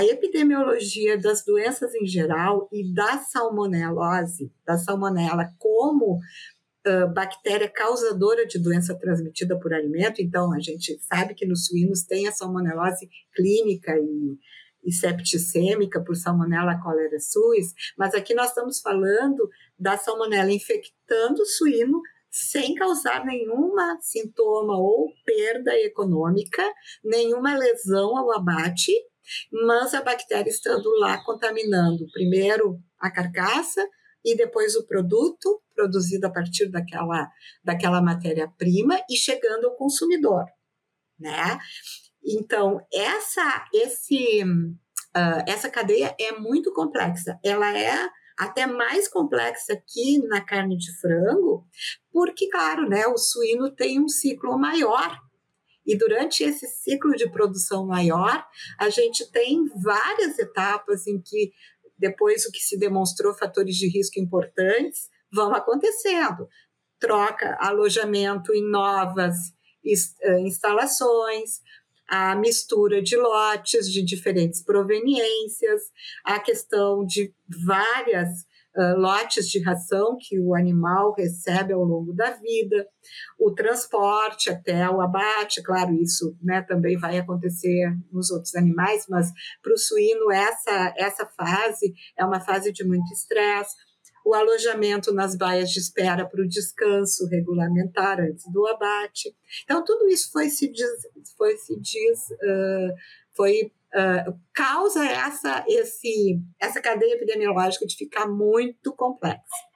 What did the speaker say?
a epidemiologia das doenças em geral e da salmonelose, da salmonela como uh, bactéria causadora de doença transmitida por alimento, então a gente sabe que nos suínos tem a salmonelose clínica e, e septicêmica por salmonella cholera suis, mas aqui nós estamos falando da salmonela infectando o suíno sem causar nenhuma sintoma ou perda econômica, nenhuma lesão ao abate, mas a bactéria estando lá contaminando primeiro a carcaça e depois o produto produzido a partir daquela, daquela matéria-prima e chegando ao consumidor, né? Então, essa, esse, uh, essa cadeia é muito complexa. Ela é até mais complexa aqui na carne de frango, porque, claro, né, o suíno tem um ciclo maior. E durante esse ciclo de produção maior, a gente tem várias etapas em que, depois o que se demonstrou fatores de risco importantes, vão acontecendo. Troca, alojamento em novas eh, instalações, a mistura de lotes de diferentes proveniências, a questão de várias lotes de ração que o animal recebe ao longo da vida, o transporte até o abate, claro, isso né, também vai acontecer nos outros animais, mas para o suíno essa, essa fase é uma fase de muito estresse o alojamento nas baias de espera para o descanso regulamentar antes do abate. Então, tudo isso foi se foi, se uh, foi uh, causa essa, esse, essa cadeia epidemiológica de ficar muito complexa.